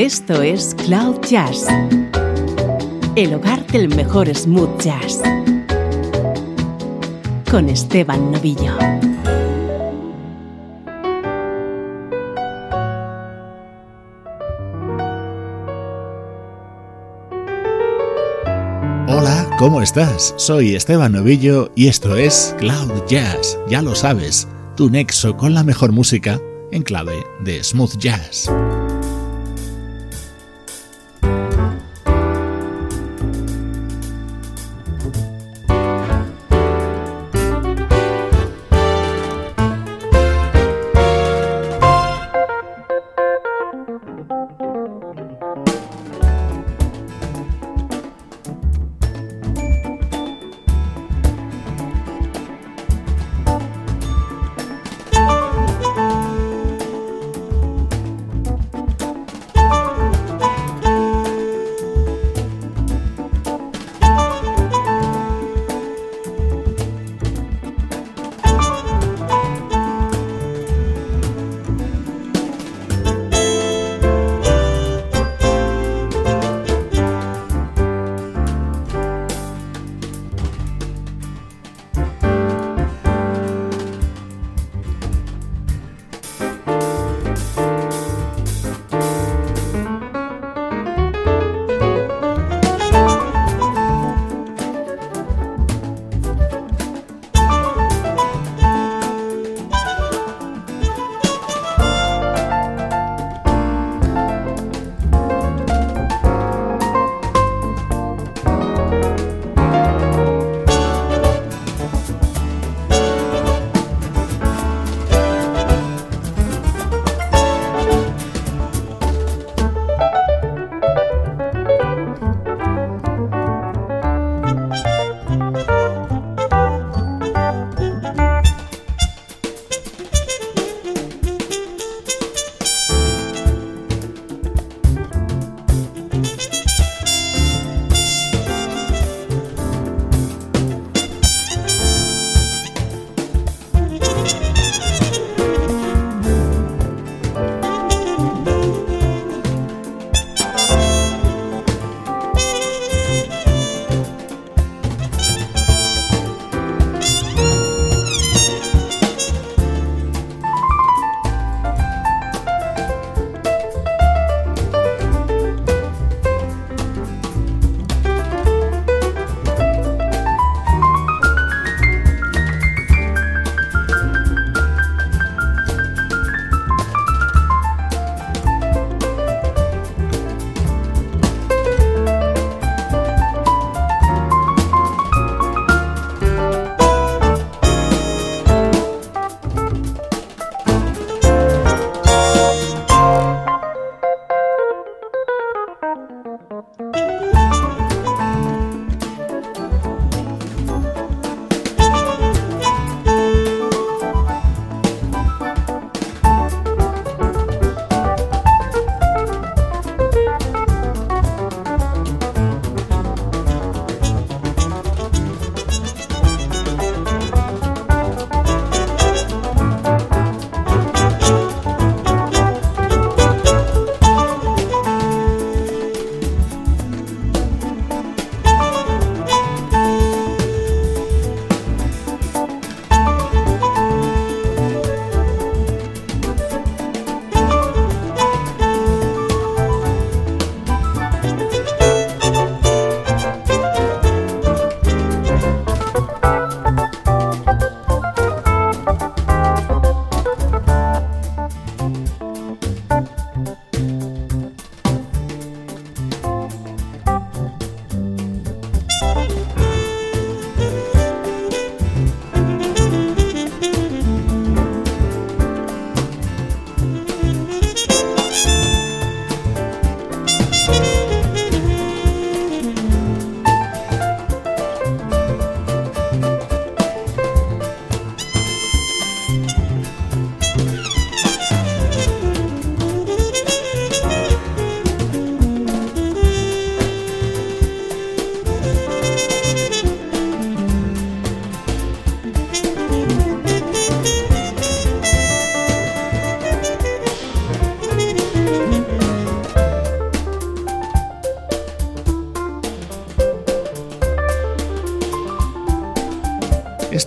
Esto es Cloud Jazz, el hogar del mejor smooth jazz, con Esteban Novillo. Hola, ¿cómo estás? Soy Esteban Novillo y esto es Cloud Jazz, ya lo sabes, tu nexo con la mejor música en clave de smooth jazz.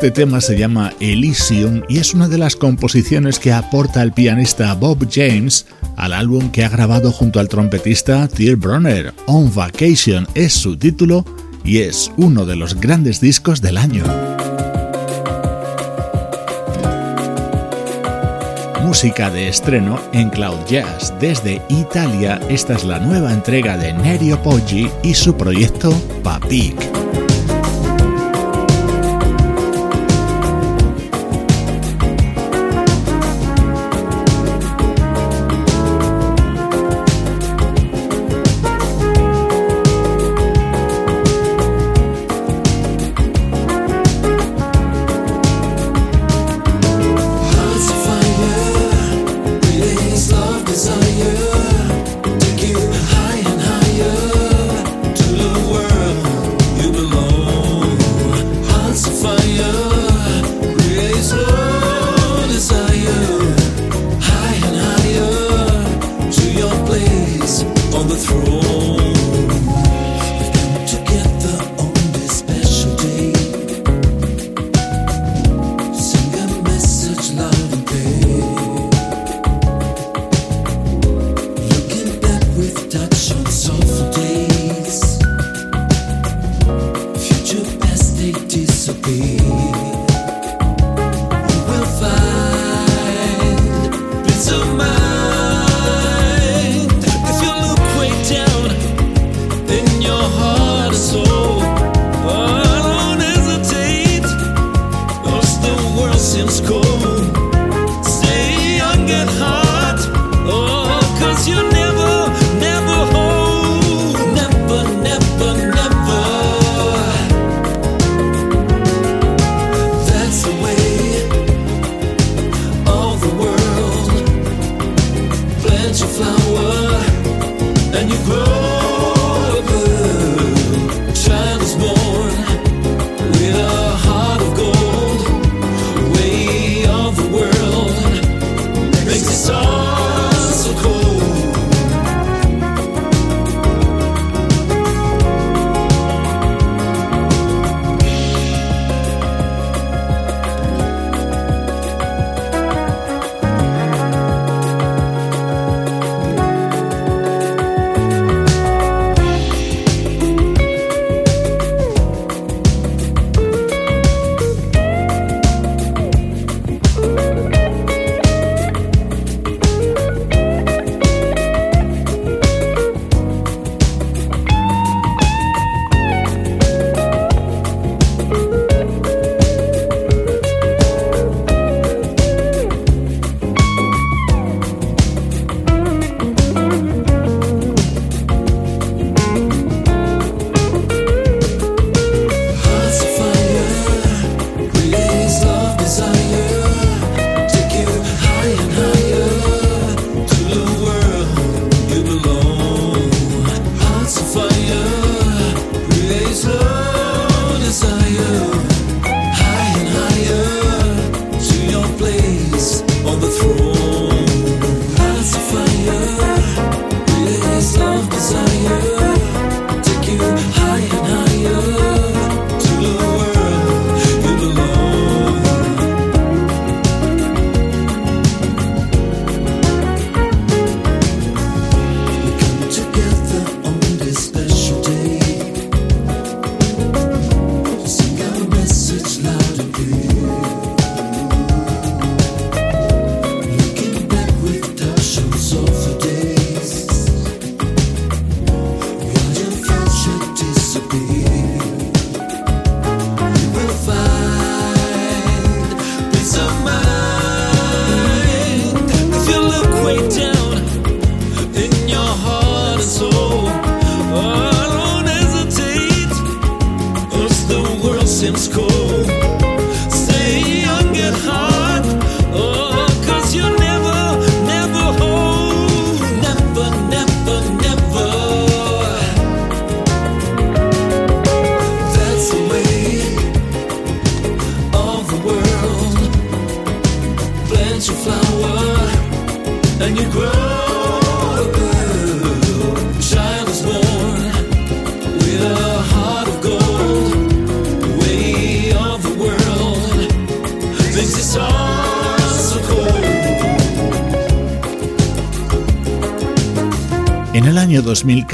Este tema se llama Elysium y es una de las composiciones que aporta el pianista Bob James al álbum que ha grabado junto al trompetista Till Bronner. On Vacation es su título y es uno de los grandes discos del año. Música de estreno en Cloud Jazz. Desde Italia, esta es la nueva entrega de Nerio Poggi y su proyecto Papik.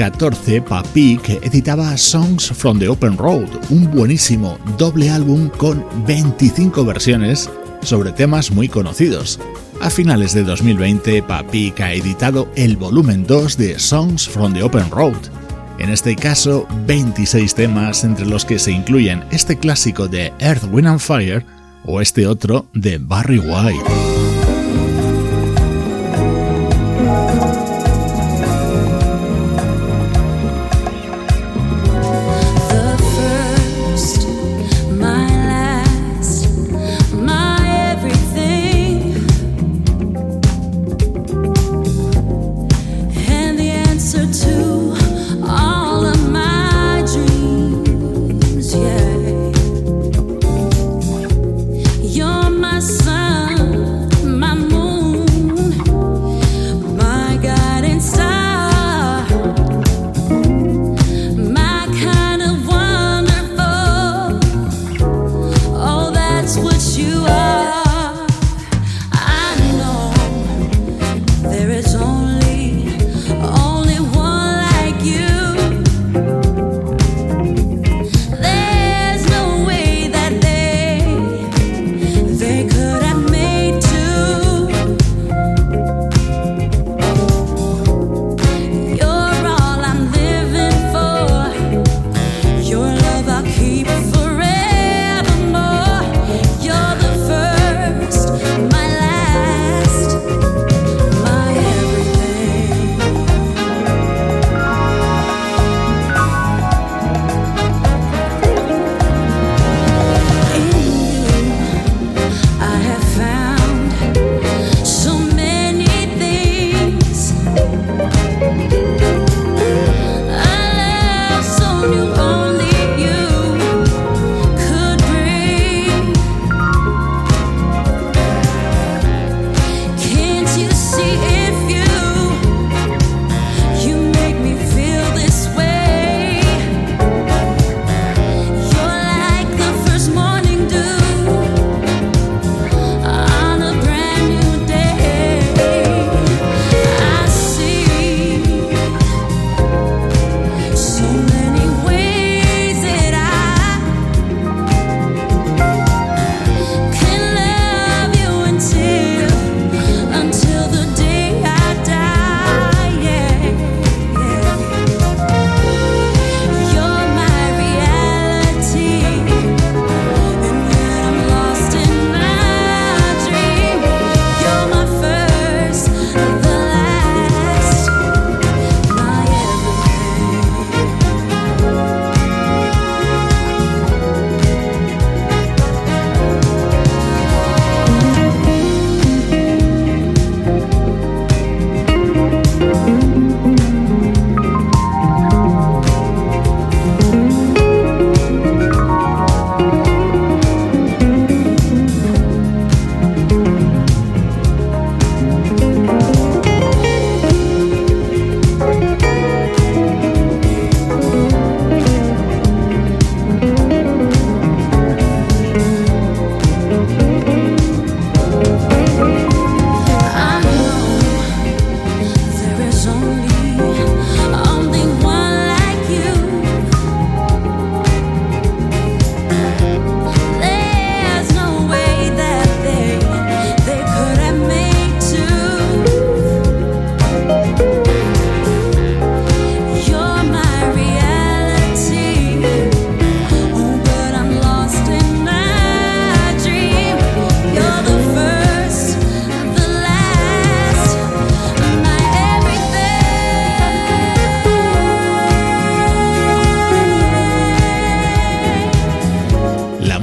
2014, Papik editaba Songs from the Open Road, un buenísimo doble álbum con 25 versiones sobre temas muy conocidos. A finales de 2020, Papik ha editado el volumen 2 de Songs from the Open Road. En este caso, 26 temas entre los que se incluyen este clásico de Earth, Wind and Fire o este otro de Barry White.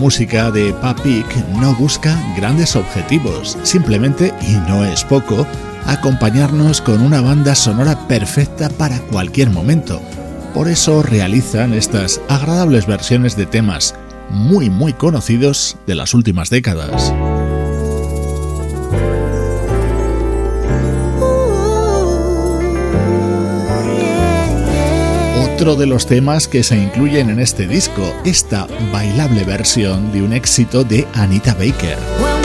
Música de Papik no busca grandes objetivos, simplemente, y no es poco, acompañarnos con una banda sonora perfecta para cualquier momento. Por eso realizan estas agradables versiones de temas muy muy conocidos de las últimas décadas. Otro de los temas que se incluyen en este disco, esta bailable versión de un éxito de Anita Baker.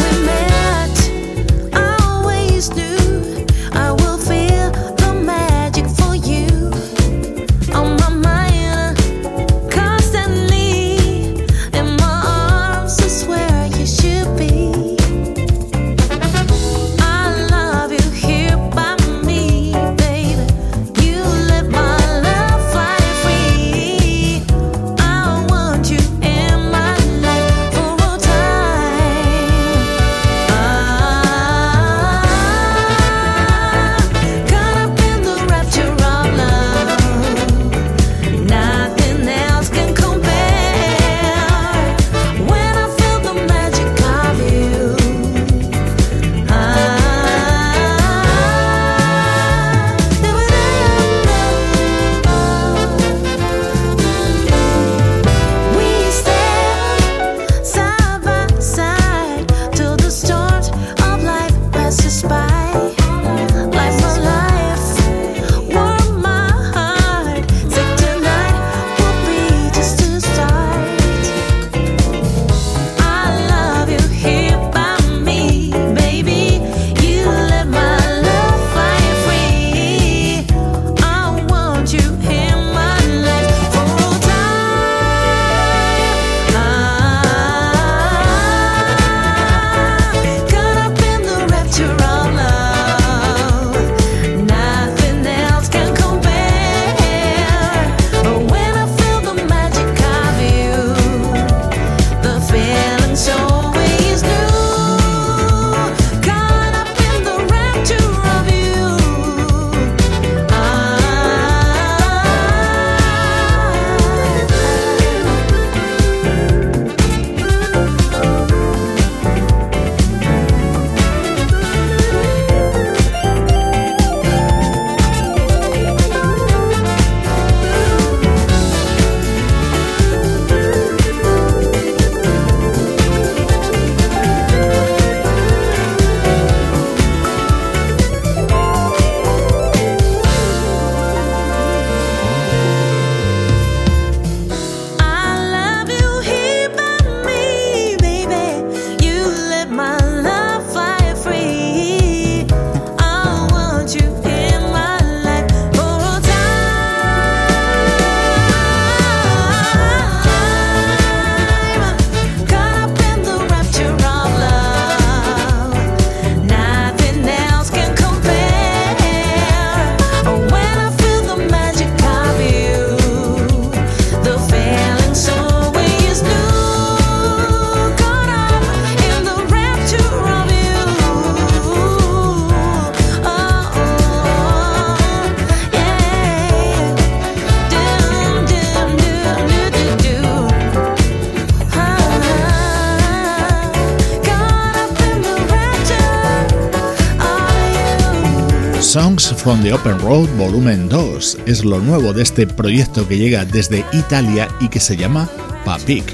From the Open Road Volumen 2 es lo nuevo de este proyecto que llega desde Italia y que se llama Papik.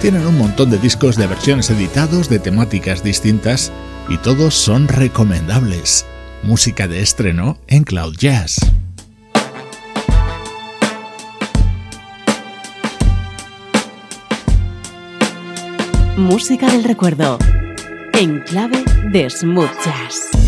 Tienen un montón de discos de versiones editados de temáticas distintas y todos son recomendables. Música de estreno en Cloud Jazz. Música del recuerdo en clave de smooth jazz.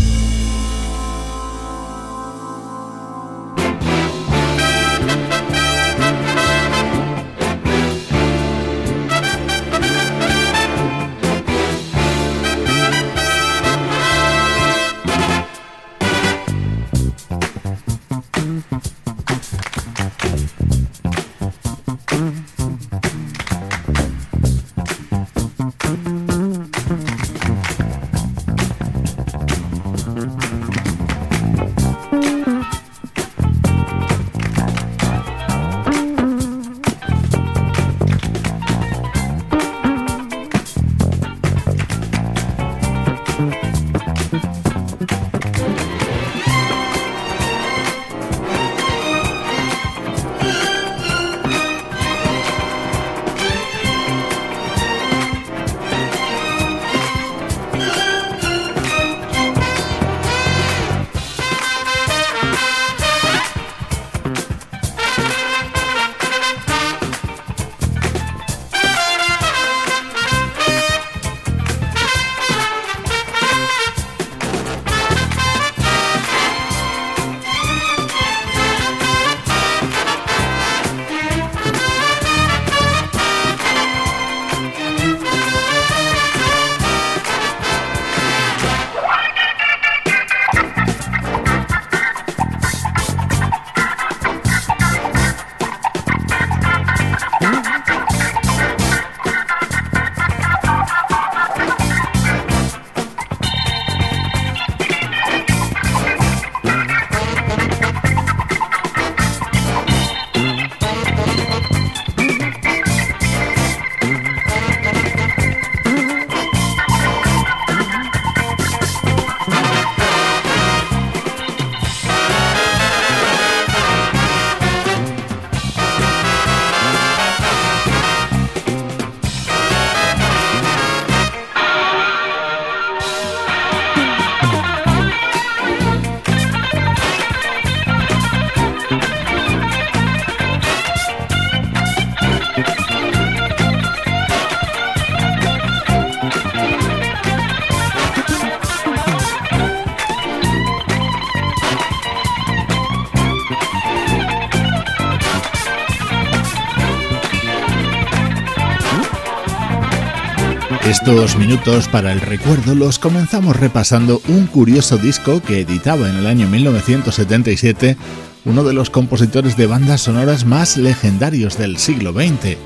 Estos minutos para el recuerdo los comenzamos repasando un curioso disco que editaba en el año 1977 uno de los compositores de bandas sonoras más legendarios del siglo XX.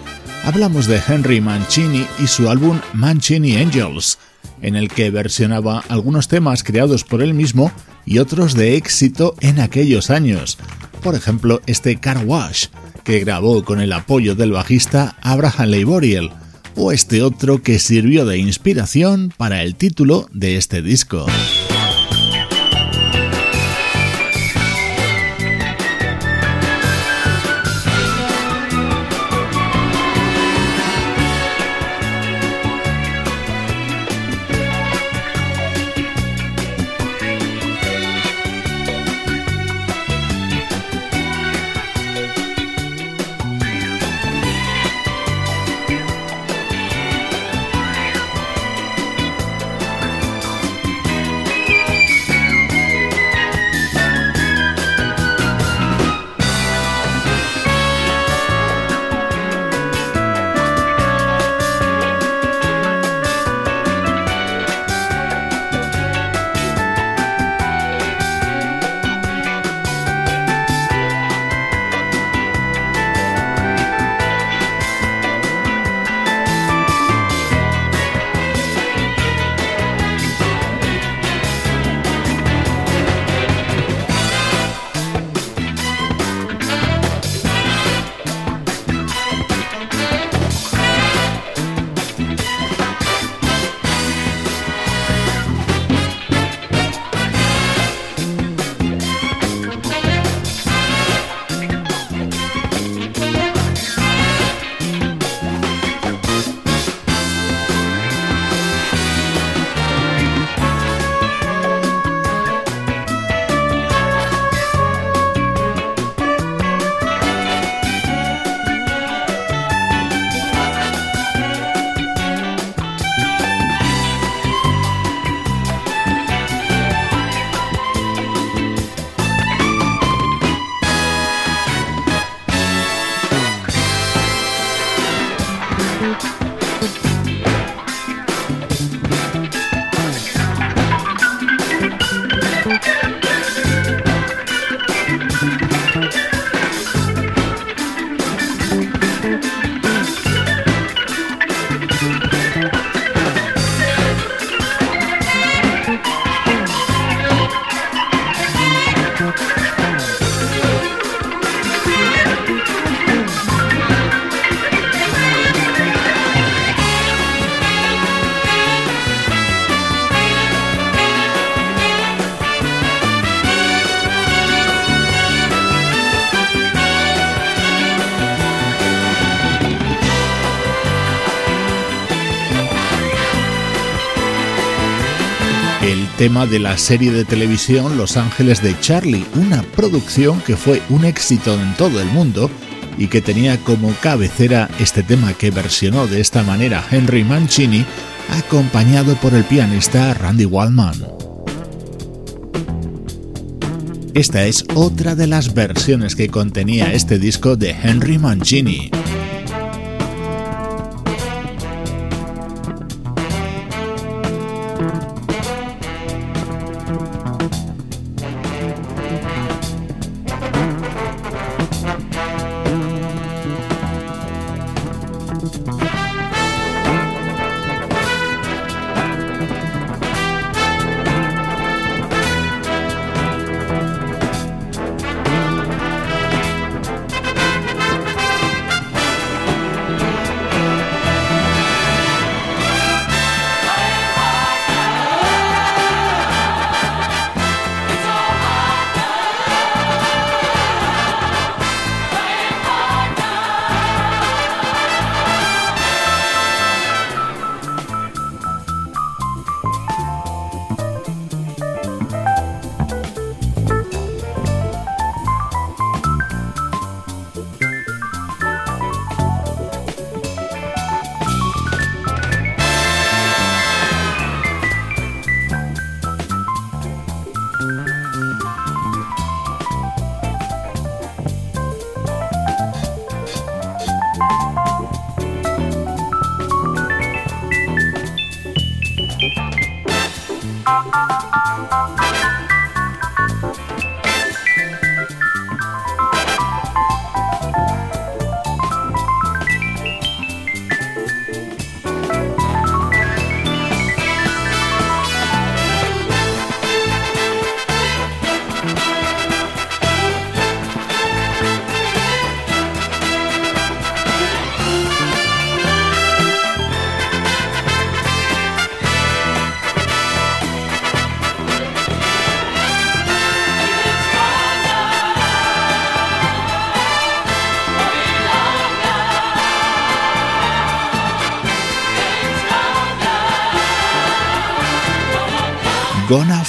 Hablamos de Henry Mancini y su álbum Mancini Angels, en el que versionaba algunos temas creados por él mismo y otros de éxito en aquellos años. Por ejemplo, este Car Wash, que grabó con el apoyo del bajista Abraham Leiboriel o este otro que sirvió de inspiración para el título de este disco. Tema de la serie de televisión Los Ángeles de Charlie, una producción que fue un éxito en todo el mundo y que tenía como cabecera este tema que versionó de esta manera Henry Mancini, acompañado por el pianista Randy Waldman. Esta es otra de las versiones que contenía este disco de Henry Mancini.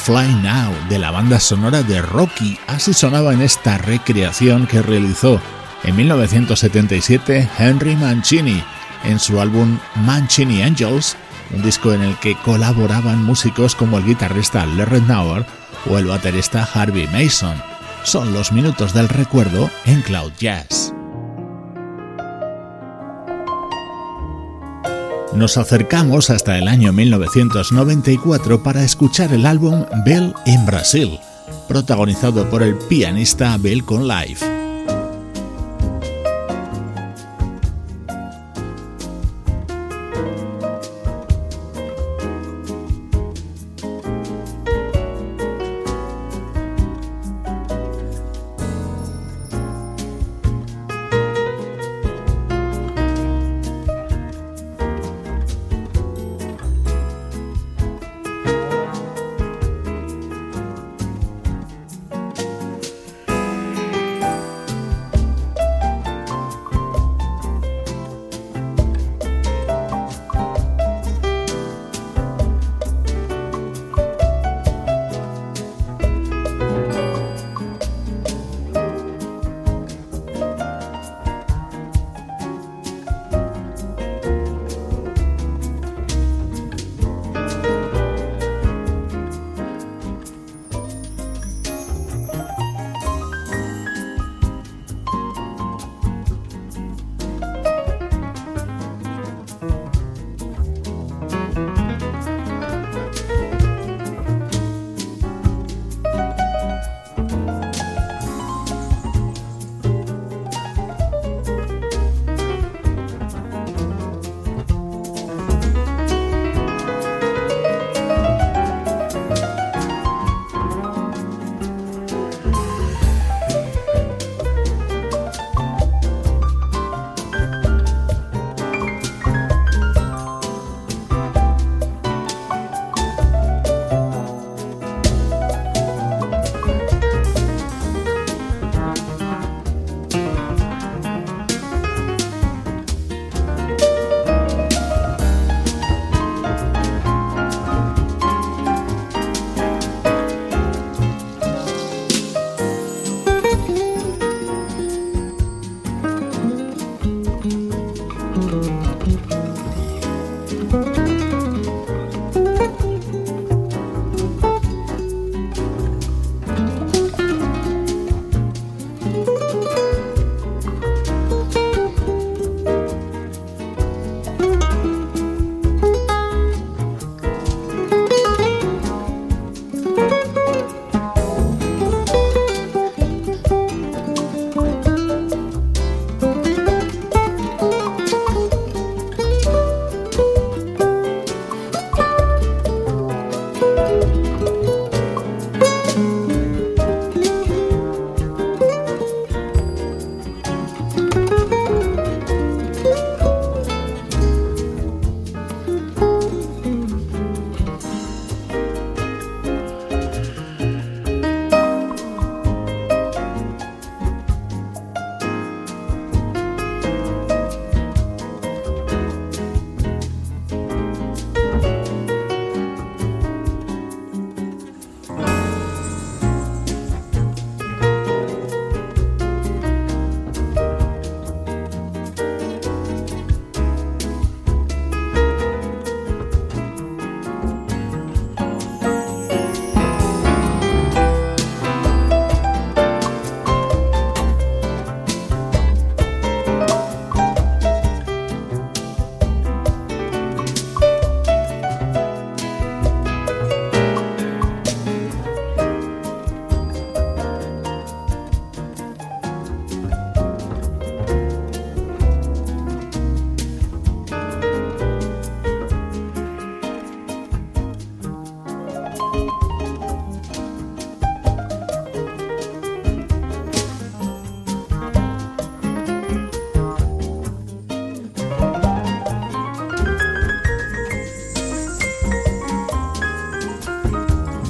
Fly Now de la banda sonora de Rocky. Así sonaba en esta recreación que realizó en 1977 Henry Mancini en su álbum Mancini Angels, un disco en el que colaboraban músicos como el guitarrista Larry Nauer o el baterista Harvey Mason. Son los minutos del recuerdo en Cloud Jazz. Nos acercamos hasta el año 1994 para escuchar el álbum Bell in Brasil, protagonizado por el pianista Bell con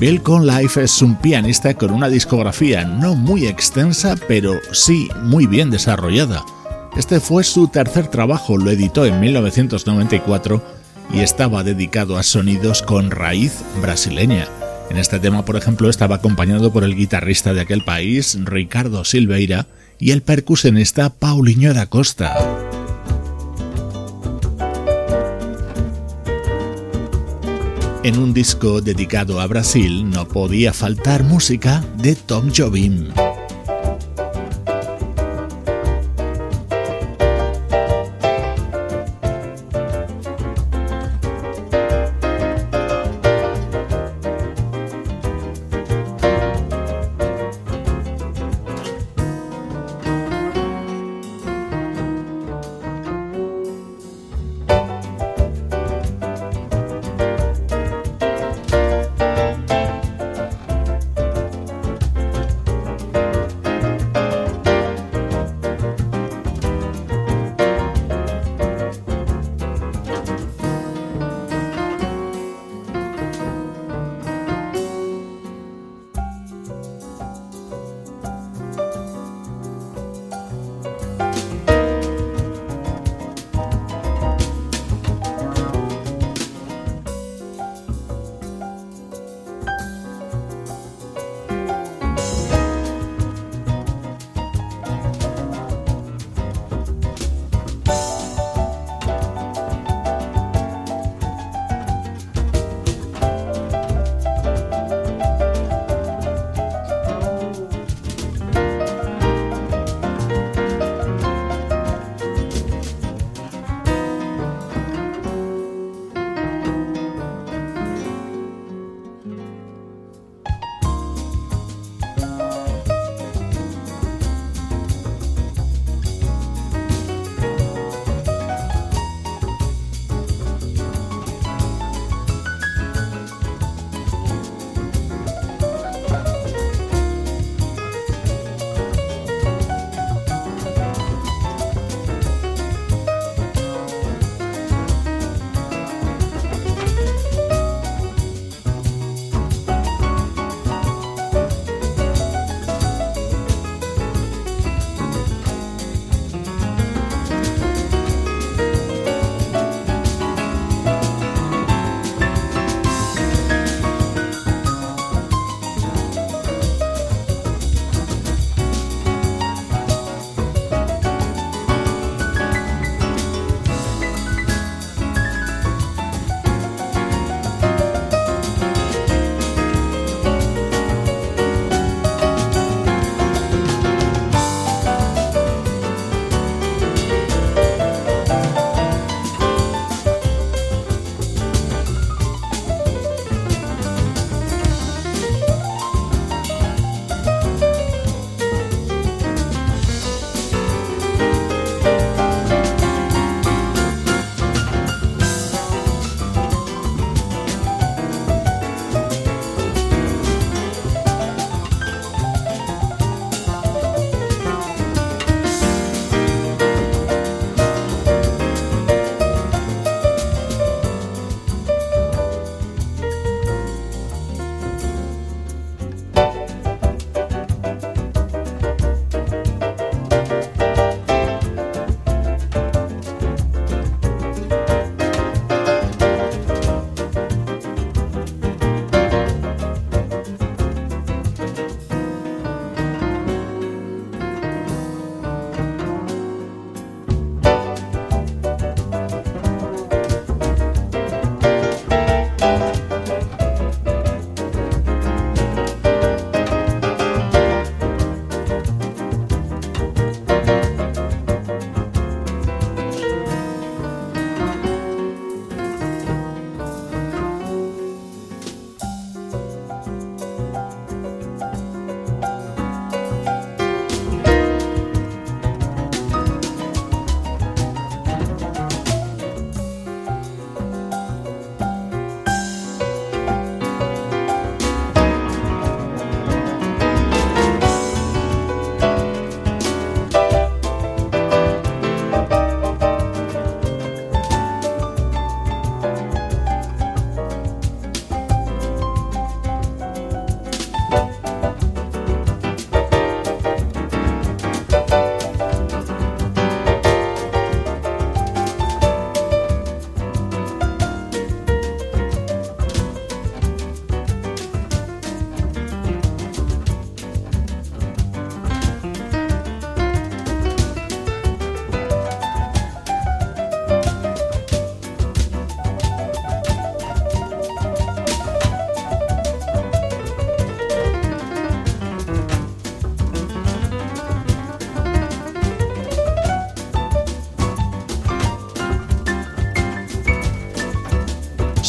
Bill Conlife es un pianista con una discografía no muy extensa, pero sí muy bien desarrollada. Este fue su tercer trabajo, lo editó en 1994 y estaba dedicado a sonidos con raíz brasileña. En este tema, por ejemplo, estaba acompañado por el guitarrista de aquel país, Ricardo Silveira, y el percusionista Paulinho da Costa. En un disco dedicado a Brasil no podía faltar música de Tom Jobim.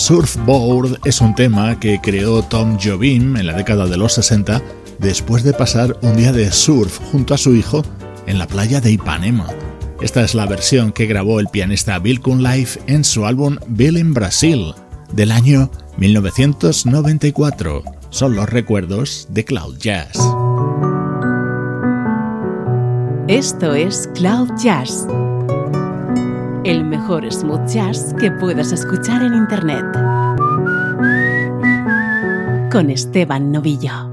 Surfboard es un tema que creó Tom Jobim en la década de los 60 después de pasar un día de surf junto a su hijo en la playa de Ipanema. Esta es la versión que grabó el pianista Bill Life en su álbum Bill in Brasil del año 1994. Son los recuerdos de Cloud Jazz. Esto es Cloud Jazz, el mejor smooth jazz que puedas escuchar en Internet. Con Esteban Novillo.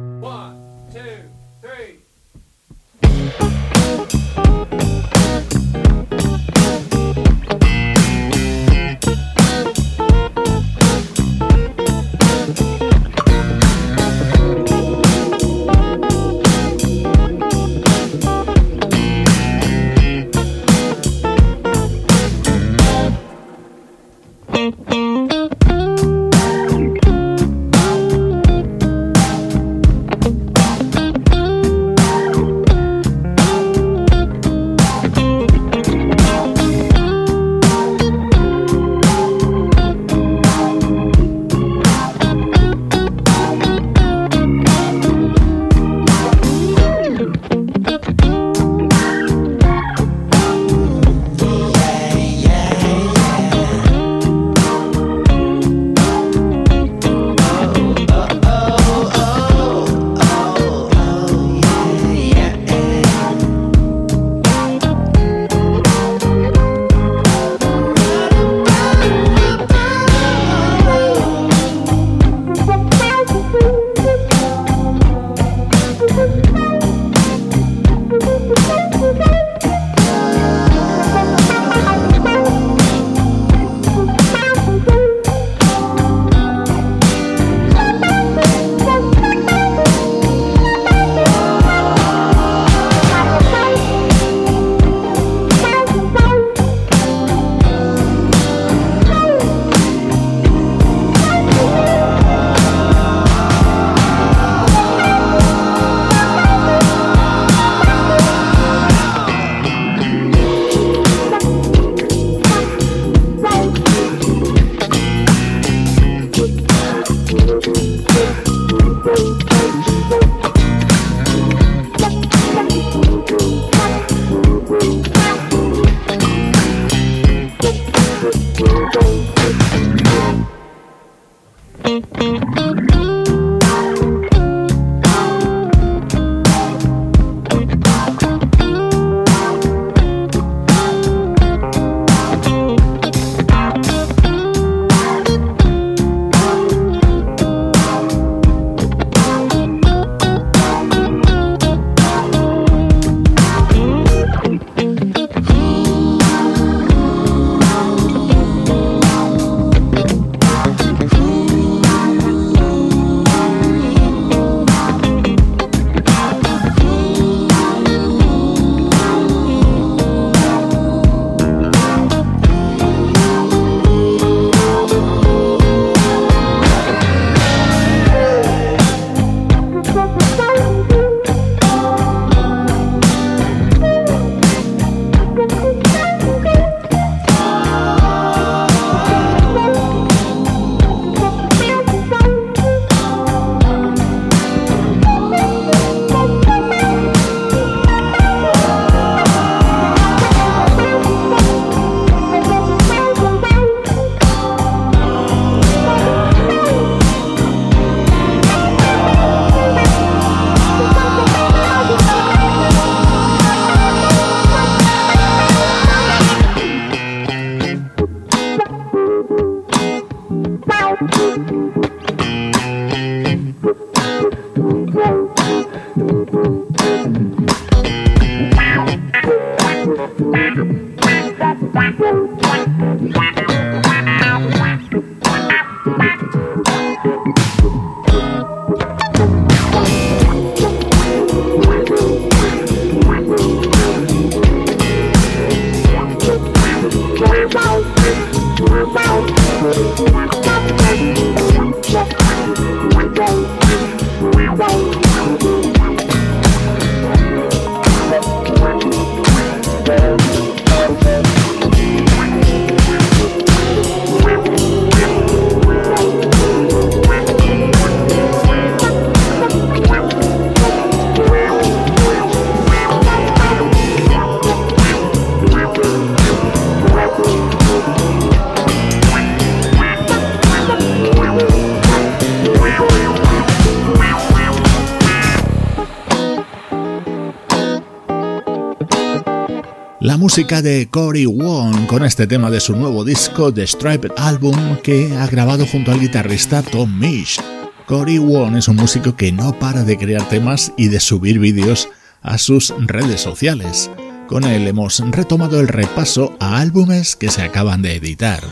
Música de Cory Wong con este tema de su nuevo disco The Striped Album que ha grabado junto al guitarrista Tom Misch. Cory Wong es un músico que no para de crear temas y de subir vídeos a sus redes sociales. Con él hemos retomado el repaso a álbumes que se acaban de editar.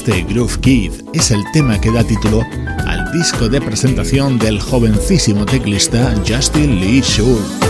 Este Groove Kid es el tema que da título al disco de presentación del jovencísimo teclista Justin Lee Schultz.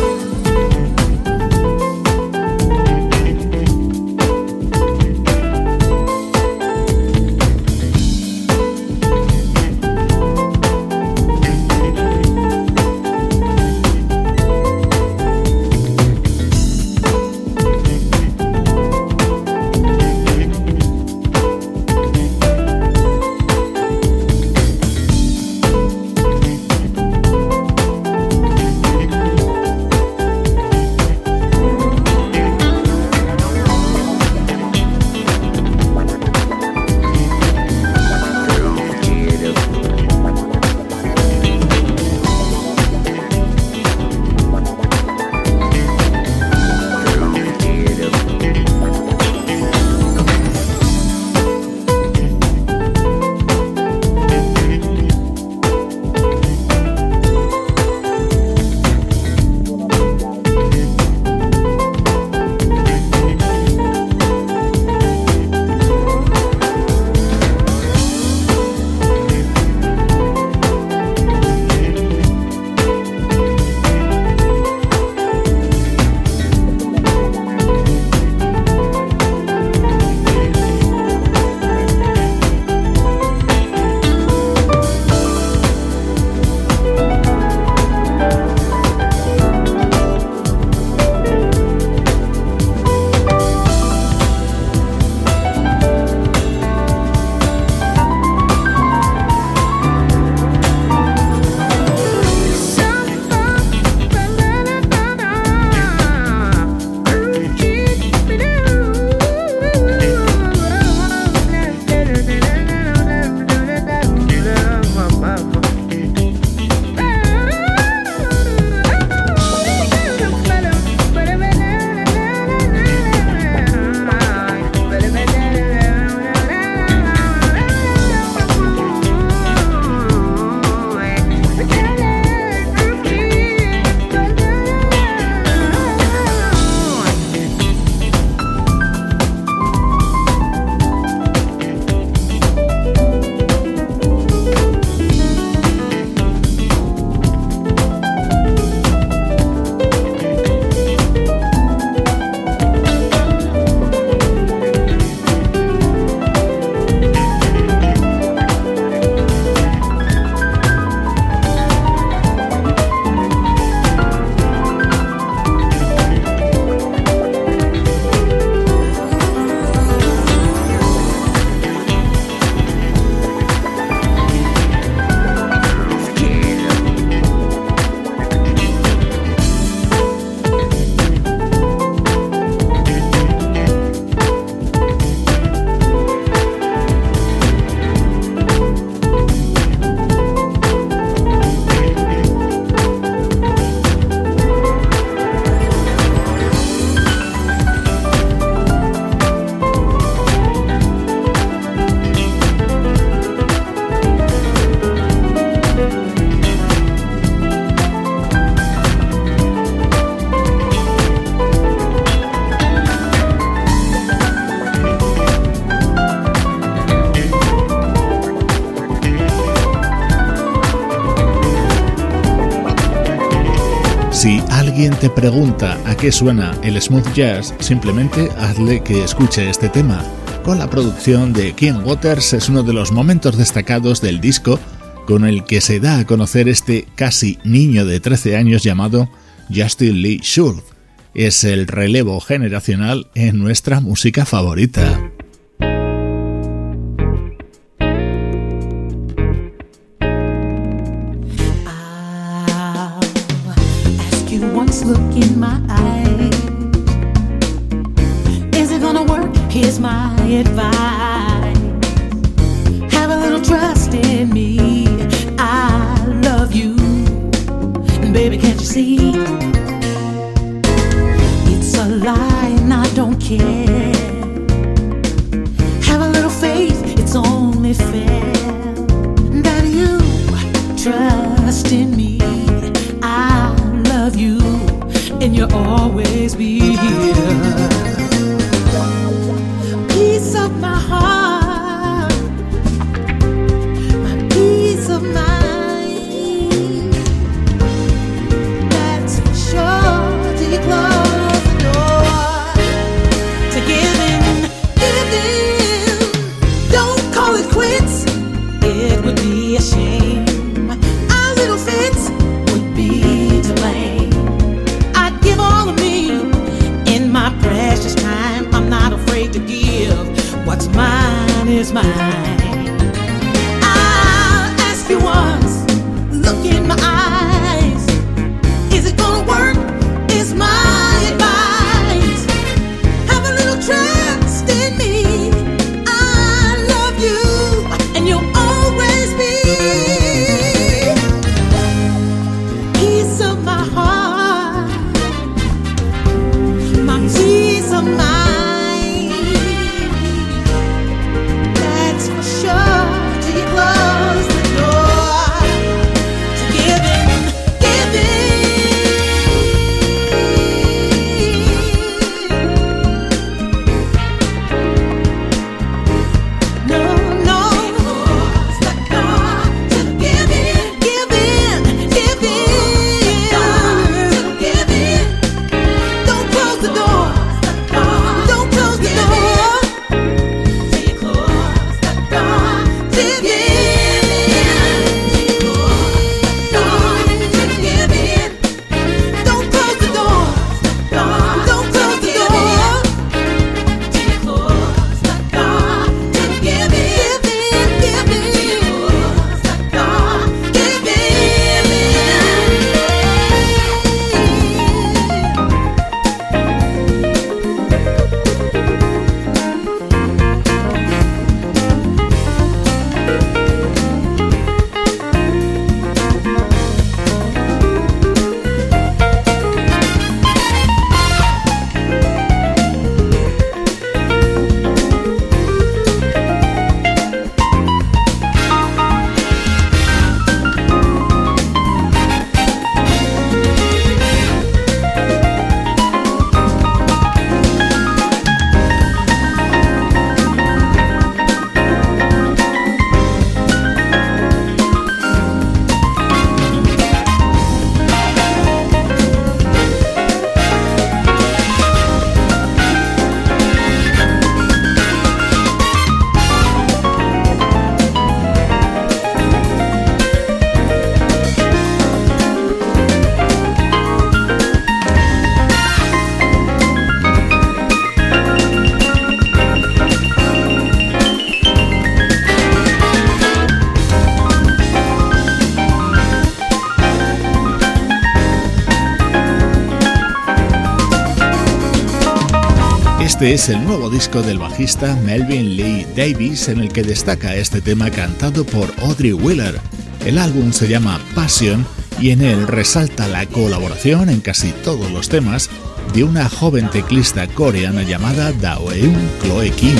Te pregunta a qué suena el smooth jazz, simplemente hazle que escuche este tema. Con la producción de Ken Waters es uno de los momentos destacados del disco con el que se da a conocer este casi niño de 13 años llamado Justin Lee Schultz. Es el relevo generacional en nuestra música favorita. Este es el nuevo disco del bajista Melvin Lee Davis en el que destaca este tema cantado por Audrey Wheeler. El álbum se llama Passion y en él resalta la colaboración en casi todos los temas de una joven teclista coreana llamada Daeun Chloe Kim.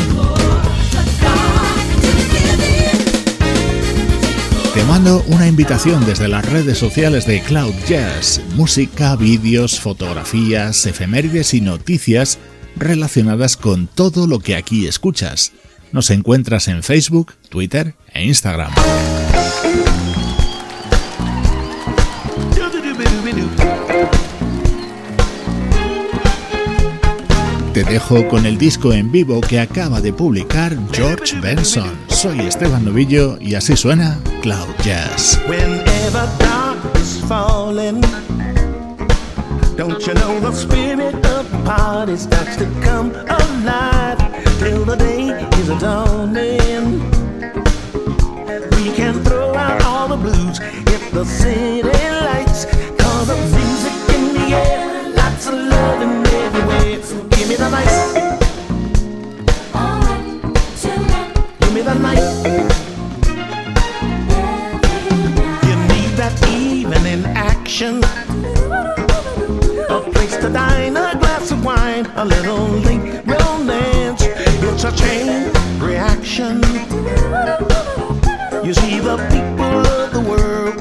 Te mando una invitación desde las redes sociales de Cloud Jazz, música, vídeos, fotografías, efemérides y noticias relacionadas con todo lo que aquí escuchas. Nos encuentras en Facebook, Twitter e Instagram. Te dejo con el disco en vivo que acaba de publicar George Benson. Soy Esteban Novillo y así suena Cloud Jazz. party starts to come alive till the day is a dawning. We can throw out all the blues if the city lights cause the music in the air, lots of love in every way. So give me the lights. Give me the night. A place to dine, a glass of wine, a little link romance. It's a chain reaction. You see, the people of the world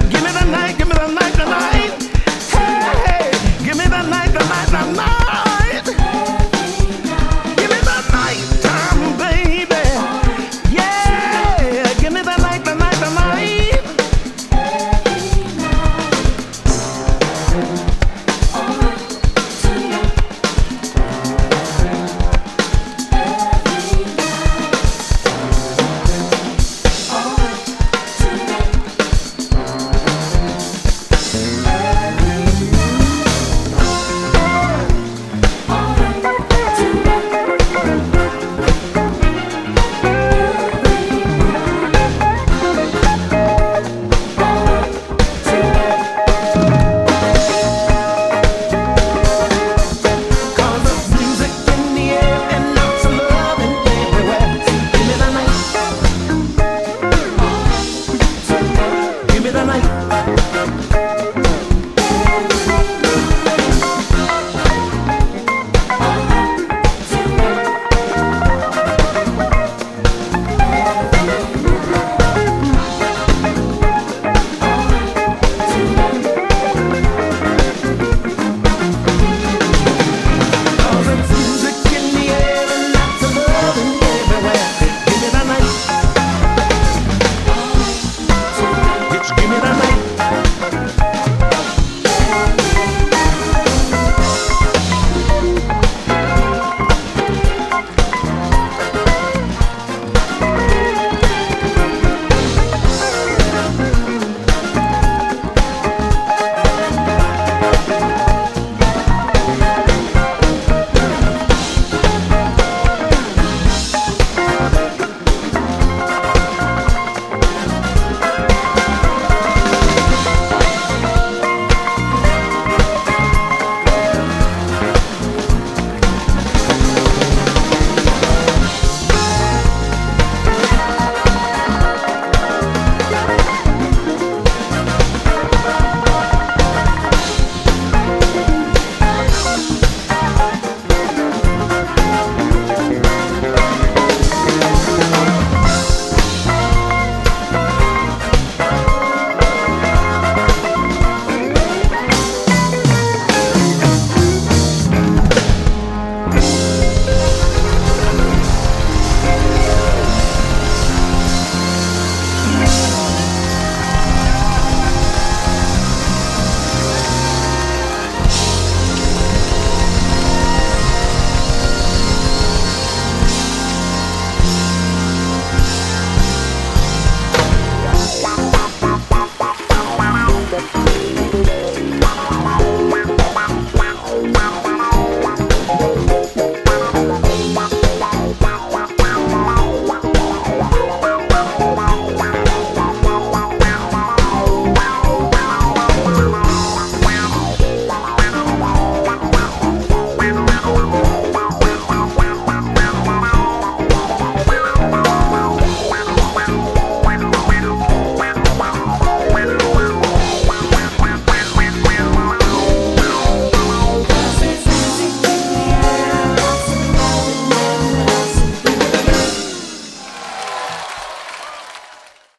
said, give me